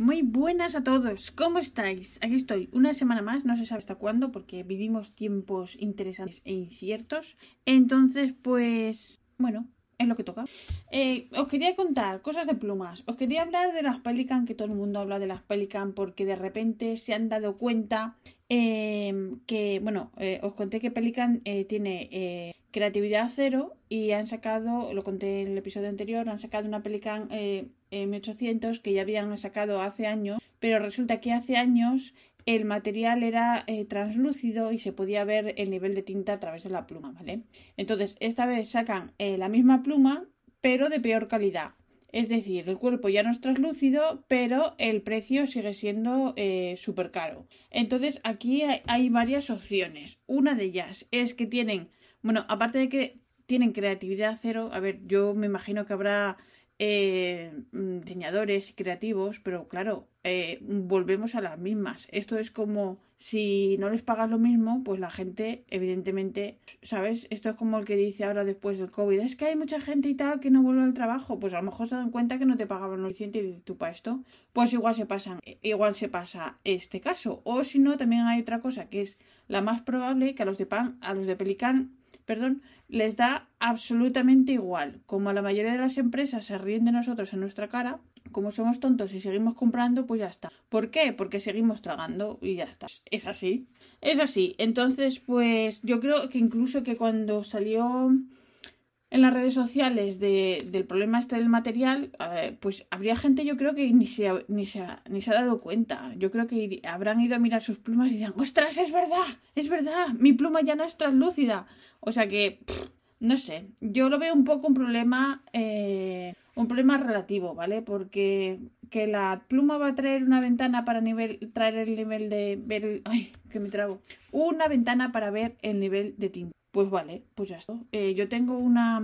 Muy buenas a todos, ¿cómo estáis? Aquí estoy, una semana más, no se sabe hasta cuándo porque vivimos tiempos interesantes e inciertos. Entonces, pues, bueno, es lo que toca. Eh, os quería contar cosas de plumas. Os quería hablar de las Pelican, que todo el mundo habla de las Pelican porque de repente se han dado cuenta eh, que, bueno, eh, os conté que Pelican tiene creatividad cero y han sacado, lo conté en el episodio anterior, han sacado una Pelican M800 que ya habían sacado hace años, pero resulta que hace años el material era eh, translúcido y se podía ver el nivel de tinta a través de la pluma, ¿vale? Entonces, esta vez sacan eh, la misma pluma, pero de peor calidad. Es decir, el cuerpo ya no es translúcido, pero el precio sigue siendo eh, súper caro. Entonces, aquí hay varias opciones. Una de ellas es que tienen, bueno, aparte de que tienen creatividad cero, a ver, yo me imagino que habrá eh, mm, diseñadores y creativos, pero claro, eh, volvemos a las mismas. Esto es como si no les pagas lo mismo, pues la gente, evidentemente, ¿sabes? Esto es como el que dice ahora después del COVID, es que hay mucha gente y tal que no vuelve al trabajo, pues a lo mejor se dan cuenta que no te pagaban lo suficiente y dices tú para esto, pues igual se pasan, igual se pasa este caso. O si no, también hay otra cosa que es la más probable que a los de pan, a los de Pelican perdón, les da absolutamente igual. Como a la mayoría de las empresas se ríen de nosotros en nuestra cara, como somos tontos y seguimos comprando, pues ya está. ¿Por qué? Porque seguimos tragando y ya está. Es así. Es así. Entonces, pues yo creo que incluso que cuando salió en las redes sociales del problema este del material, eh, pues habría gente yo creo que ni se, ni, se ha, ni se ha dado cuenta. Yo creo que habrán ido a mirar sus plumas y dirán, ostras, es verdad, es verdad, mi pluma ya no es translúcida. O sea que, no sé, yo lo veo un poco un problema, eh, un problema relativo, ¿vale? Porque que la pluma va a traer una ventana para nivel, traer el nivel de ver, ay, que me trago, una ventana para ver el nivel de tinta. Pues vale, pues ya está. Eh, yo tengo una,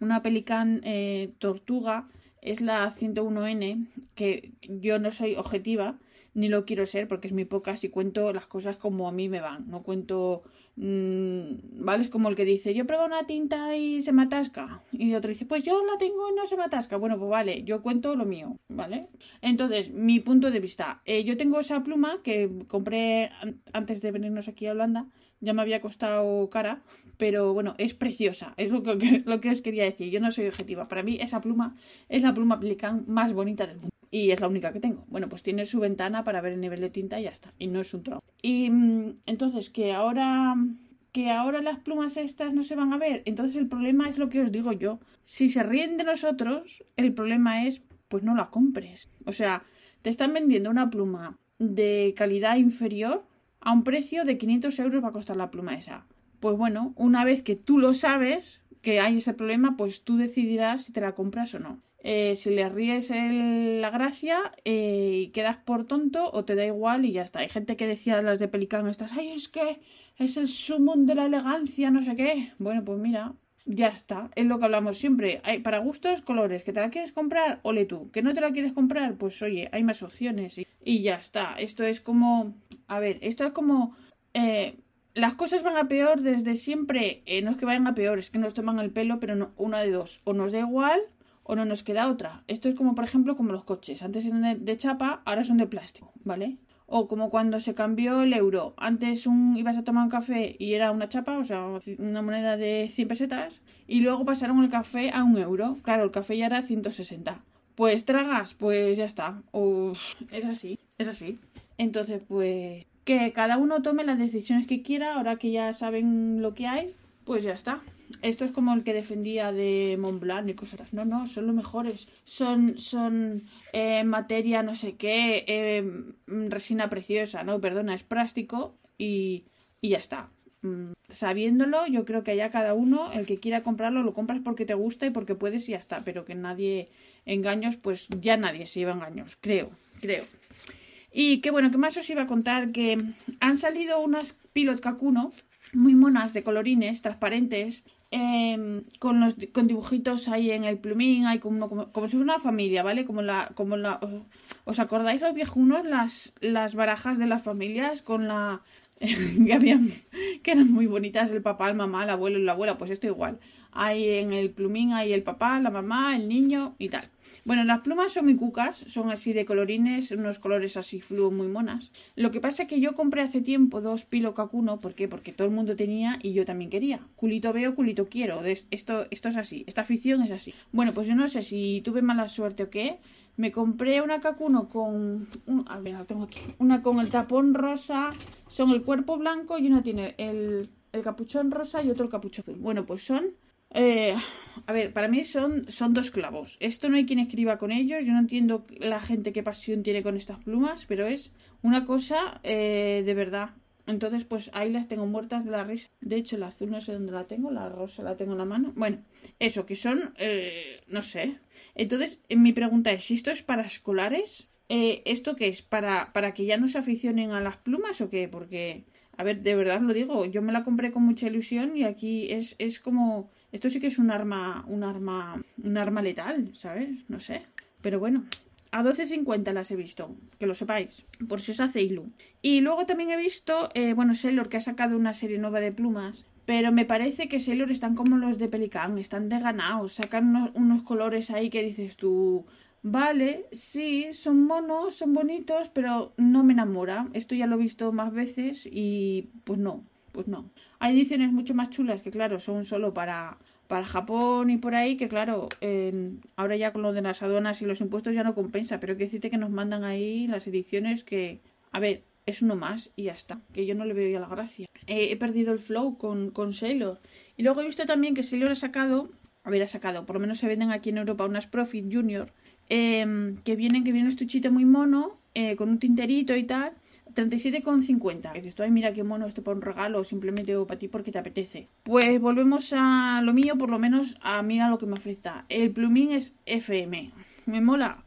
una Pelican eh, Tortuga, es la 101N, que yo no soy objetiva, ni lo quiero ser porque es muy poca si cuento las cosas como a mí me van. No cuento, mmm, ¿vale? Es como el que dice, yo pruebo una tinta y se me atasca. Y otro dice, pues yo la tengo y no se me atasca. Bueno, pues vale, yo cuento lo mío, ¿vale? Entonces, mi punto de vista. Eh, yo tengo esa pluma que compré antes de venirnos aquí a Holanda ya me había costado cara, pero bueno, es preciosa, es lo que, lo que os quería decir. Yo no soy objetiva. Para mí esa pluma es la pluma Pelican más bonita del mundo. Y es la única que tengo. Bueno, pues tiene su ventana para ver el nivel de tinta y ya está. Y no es un trono. Y mm, entonces, que ahora que ahora las plumas estas no se van a ver. Entonces el problema es lo que os digo yo. Si se ríen de nosotros, el problema es, pues no la compres. O sea, te están vendiendo una pluma de calidad inferior a un precio de 500 euros va a costar la pluma esa. Pues bueno, una vez que tú lo sabes, que hay ese problema, pues tú decidirás si te la compras o no. Eh, si le ríes la gracia eh, y quedas por tonto o te da igual y ya está. Hay gente que decía las de Pelicano estas, ay, es que es el sumum de la elegancia, no sé qué. Bueno, pues mira, ya está, es lo que hablamos siempre. Hay para gustos, colores. ¿Que te la quieres comprar? Ole tú. ¿Que no te la quieres comprar? Pues oye, hay más opciones y, y ya está. Esto es como a ver, esto es como... Eh, las cosas van a peor desde siempre. Eh, no es que vayan a peor, es que nos toman el pelo, pero no, una de dos. O nos da igual o no nos queda otra. Esto es como, por ejemplo, como los coches. Antes eran de, chapa, ahora son de plástico, ¿vale? O como cuando se cambió el euro. Antes ibas a tomar un café y era una chapa, o sea, una moneda de 100 pesetas. Y luego pasaron el café a un euro. Claro, el café ya era 160. Pues tragas, pues ya está. Es así, es así. Entonces, pues que cada uno tome las decisiones que quiera, ahora que ya saben lo que hay, pues ya está. Esto es como el que defendía de Montblanc y cosas. No, no, son los mejores. Son, son eh, materia no sé qué, eh, resina preciosa. No, perdona, es plástico y, y ya está. Mm, sabiéndolo, yo creo que allá cada uno, el que quiera comprarlo, lo compras porque te gusta y porque puedes y ya está. Pero que nadie engaños, pues ya nadie se lleva engaños, creo, creo. Y que bueno, ¿qué más os iba a contar? Que han salido unas Pilot Kakuno muy monas de colorines transparentes em, con los con dibujitos ahí en el plumín, hay como, como, como si fuera una familia, ¿vale? Como la, como la, ¿os acordáis los viejunos? Las, las barajas de las familias con la que habían, que eran muy bonitas el papá, el mamá, el abuelo y la abuela, pues esto igual. Hay en el plumín, hay el papá, la mamá, el niño y tal. Bueno, las plumas son muy cucas, son así de colorines, unos colores así fluo muy monas. Lo que pasa es que yo compré hace tiempo dos Pilo Cacuno, ¿por qué? Porque todo el mundo tenía y yo también quería. Culito veo, culito quiero. Esto, esto es así, esta afición es así. Bueno, pues yo no sé si tuve mala suerte o qué. Me compré una Cacuno con. a ver, la tengo aquí. Una con el tapón rosa, son el cuerpo blanco y una tiene el, el capuchón rosa y otro el capuchón azul. Bueno, pues son eh, a ver, para mí son, son dos clavos. Esto no hay quien escriba con ellos. Yo no entiendo la gente qué pasión tiene con estas plumas, pero es una cosa eh, de verdad. Entonces, pues ahí las tengo muertas de la risa. De hecho, el azul no sé dónde la tengo, la rosa la tengo en la mano. Bueno, eso, que son, eh, no sé. Entonces, mi pregunta es, si esto es para escolares, ¿esto qué es? ¿Para, ¿Para que ya no se aficionen a las plumas o qué? Porque, a ver, de verdad lo digo, yo me la compré con mucha ilusión y aquí es, es como esto sí que es un arma, un arma, un arma letal, ¿sabes? No sé. Pero bueno, a 12.50 las he visto, que lo sepáis, por si os hace ilu. Y luego también he visto, eh, bueno, Sailor que ha sacado una serie nueva de plumas, pero me parece que Sailor están como los de Pelican, están de ganados, sacan unos, colores ahí que dices tú, vale, sí, son monos, son bonitos, pero no me enamora. Esto ya lo he visto más veces y pues no, pues no. Hay ediciones mucho más chulas que, claro, son solo para, para Japón y por ahí, que, claro, ahora ya con lo de las aduanas y los impuestos ya no compensa, pero que decirte que nos mandan ahí las ediciones que, a ver, es uno más y ya está, que yo no le veo ya la gracia. he perdido el flow con, con Sailor. Y luego he visto también que Sailor ha sacado, a ver, ha sacado, por lo menos se venden aquí en Europa unas Profit Junior, em, que vienen, que viene un estuchito muy mono, eh, con un tinterito y tal, 37,50. Dices tú, ay, mira qué mono este por un regalo, simplemente para ti porque te apetece. Pues volvemos a lo mío, por lo menos a mí a lo que me afecta. El plumín es FM. ¿Me mola?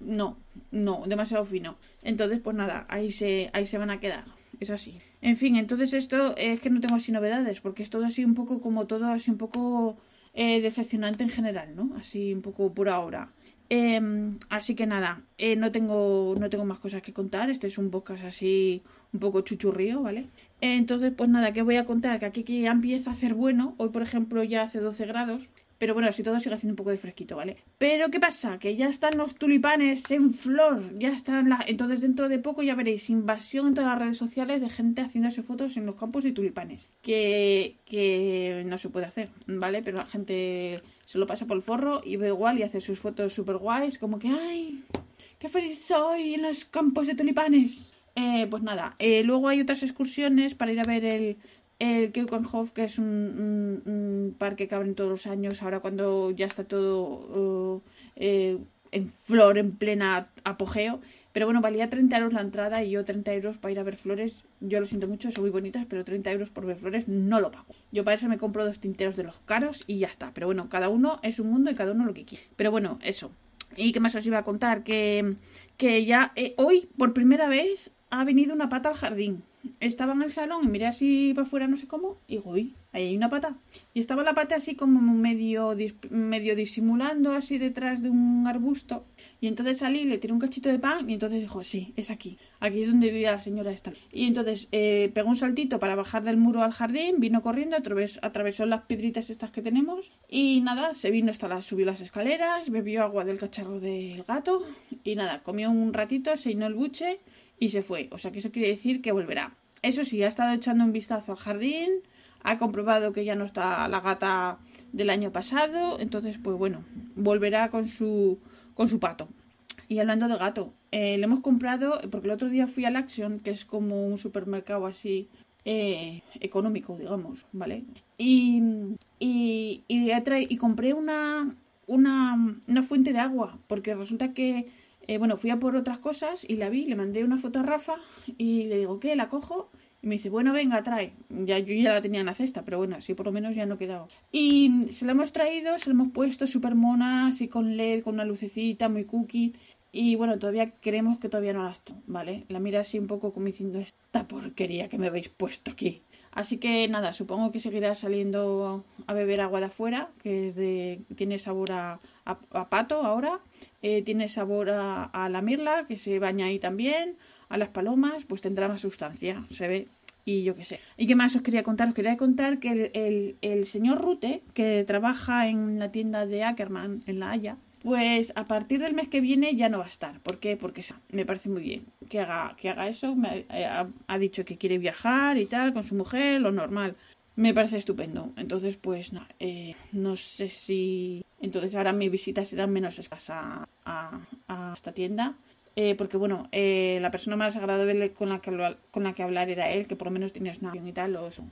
no, no, demasiado fino. Entonces, pues nada, ahí se, ahí se van a quedar. Es así. En fin, entonces esto es que no tengo así novedades, porque es todo así un poco como todo así un poco eh, decepcionante en general, ¿no? Así un poco por ahora. Em, así que nada, eh, no, tengo, no tengo más cosas que contar. Este es un podcast así un poco chuchurrío, ¿vale? Entonces, pues nada, que voy a contar que aquí que ya empieza a hacer bueno. Hoy, por ejemplo, ya hace 12 grados. Pero bueno, si todo sigue haciendo un poco de fresquito, ¿vale? Pero ¿qué pasa? Que ya están los tulipanes en flor, ya están la... Entonces dentro de poco ya veréis invasión en todas las redes sociales de gente haciéndose fotos en los campos de tulipanes. Que, que no se puede hacer, ¿vale? Pero la gente se lo pasa por el forro y ve igual y hace sus fotos super guays, como que ¡ay! ¡Qué feliz soy en los campos de tulipanes! Eh, pues nada, eh, luego hay otras excursiones para ir a ver el, el Keukenhof, que es un, parque que abren todos los años, ahora cuando ya está todo eh, en flor, en plena apogeo. Pero bueno, valía 30 euros la entrada y yo 30 euros para ir a ver flores. Yo lo siento mucho, son muy bonitas, pero 30 euros por ver flores no lo pago. Yo para eso me compro dos tinteros de los caros y ya está. Pero bueno, cada uno es un mundo y cada uno lo que quiere. Pero bueno, eso. ¿Y qué más os iba a contar? Que, que ya eh, hoy, por primera vez, ha venido una pata al jardín estaba en el salón y miré así para afuera, no sé cómo, y digo, uy, ahí hay una pata. Y estaba la pata así como medio, medio disimulando así detrás de un arbusto. Y entonces salí, le tiré un cachito de pan y entonces dijo, sí, es aquí. Aquí es donde vivía la señora esta. Y entonces eh, pegó un saltito para bajar del muro al jardín, vino corriendo, atravesó, las piedritas estas que tenemos. Y nada, se vino hasta la, subió las escaleras, bebió agua del cacharro del gato. Y nada, comió un ratito, se llenó el buche y se fue. O sea que eso quiere decir que volverá. Eso sí, ha estado echando un vistazo al jardín, ha comprobado que ya no está la gata del año pasado, entonces pues bueno, volverá con su con su pato. Y hablando del gato, eh, le hemos comprado, porque el otro día fui al Action, que es como un supermercado así eh, económico, digamos, ¿vale? Y, y, y, y compré una, una, una fuente de agua, porque resulta que eh, bueno, fui a por otras cosas y la vi, le mandé una foto a Rafa y le digo, ¿qué? ¿La cojo? Y me dice, bueno, venga, trae. Ya yo ya la tenía en la cesta, pero bueno, así por lo menos ya no quedaba. Y se la hemos traído, se la hemos puesto súper mona, así con LED, con una lucecita, muy cookie. Y bueno, todavía creemos que todavía no la está, ¿vale? La mira así un poco como diciendo, esta porquería que me habéis puesto aquí. Así que nada, supongo que seguirá saliendo a beber agua de afuera, que es de, tiene sabor a, pato ahora, eh, tiene sabor a, la mirla, que se baña ahí también, a las palomas, pues tendrá más sustancia, se ve. y yo qué sé. ¿Y qué más os quería contar? Os quería contar que el, el, el señor Rute, que trabaja en la tienda de Ackerman en La Haya, pues a partir del mes que viene ya no va a estar. ¿Por qué? Porque me parece muy bien que haga, que haga eso. Me ha, ha, dicho que quiere viajar y tal con su mujer, lo normal. Me parece estupendo. Entonces, pues no, eh, no sé si. Entonces ahora mi visita será menos escasa a, esta tienda. Eh, porque bueno, eh, la persona más agradable con la, que, con la que hablar era él, que por lo menos tienes una y tal. O eso.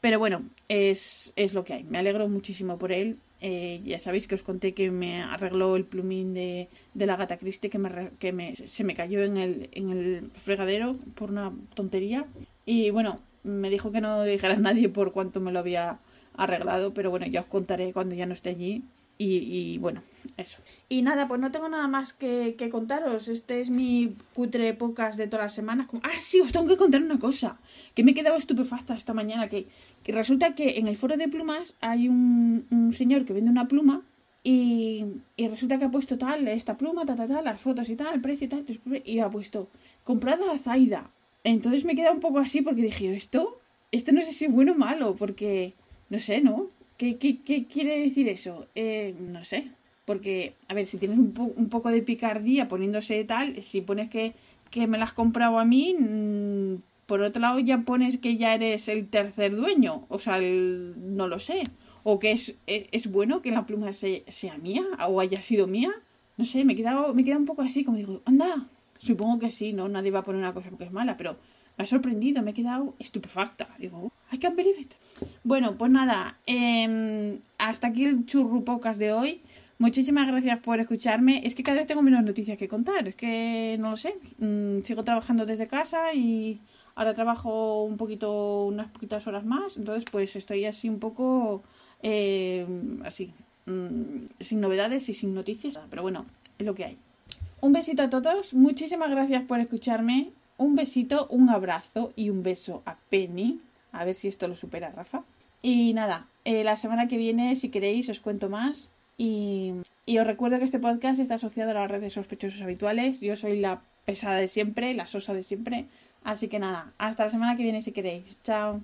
Pero bueno, es, es lo que hay. Me alegro muchísimo por él eh, ya sabéis que os conté que me arregló el plumín de, de la gata Christie que, me, que me, se me cayó en el, en el fregadero por una tontería. Y bueno, me dijo que no dijera a nadie por cuánto me lo había arreglado, pero bueno, ya os contaré cuando ya no esté allí. Y, bueno, eso. Y nada, pues no tengo nada más que, contaros. Este es mi cutre pocas de todas las semanas. Ah, sí, os tengo que contar una cosa. Que me he quedado estupefacta esta mañana. Que, resulta que en el foro de plumas hay un, señor que vende una pluma. Y, resulta que ha puesto tal, esta pluma, ta, las fotos y tal, el precio y tal. Y ha puesto comprada a Zaida. Entonces me he quedado un poco así porque dije, esto, esto no sé si es bueno o malo. Porque, no sé, ¿no? ¿Qué, qué, quiere decir eso? Eh, no sé. Porque, a ver, si tienes un, un, poco de picardía poniéndose tal, si pones que, me las has comprado a mí, mm, por otro lado ya pones que ya eres el tercer dueño. O sea, no lo sé. O que es, e, bueno que la pluma sea mía o haya sido mía. No sé, me he, quedado, me he un poco así, como digo, anda. Supongo que sí, ¿no? Nadie va a poner una cosa porque es mala, pero me ha sorprendido, me he quedado estupefacta. Digo, I can't believe it. Bueno, pues nada, eh, hasta aquí el churrupocas de hoy. Muchísimas gracias por escucharme. Es que cada vez tengo menos noticias que contar. Es que no lo sé. Mm, sigo trabajando desde casa y ahora trabajo un poquito, unas poquitas horas más. Entonces, pues estoy así un poco eh, así, mm, sin novedades y sin noticias. Pero bueno, es lo que hay. Un besito a todos. Muchísimas gracias por escucharme. Un besito, un abrazo y un beso a Penny. A ver si esto lo supera Rafa. Y nada, eh, la semana que viene, si queréis, os cuento más. Y, y os recuerdo que este podcast está asociado a las redes sospechosos habituales. Yo soy la pesada de siempre, la sosa de siempre. Así que nada, hasta la semana que viene si queréis. Chao.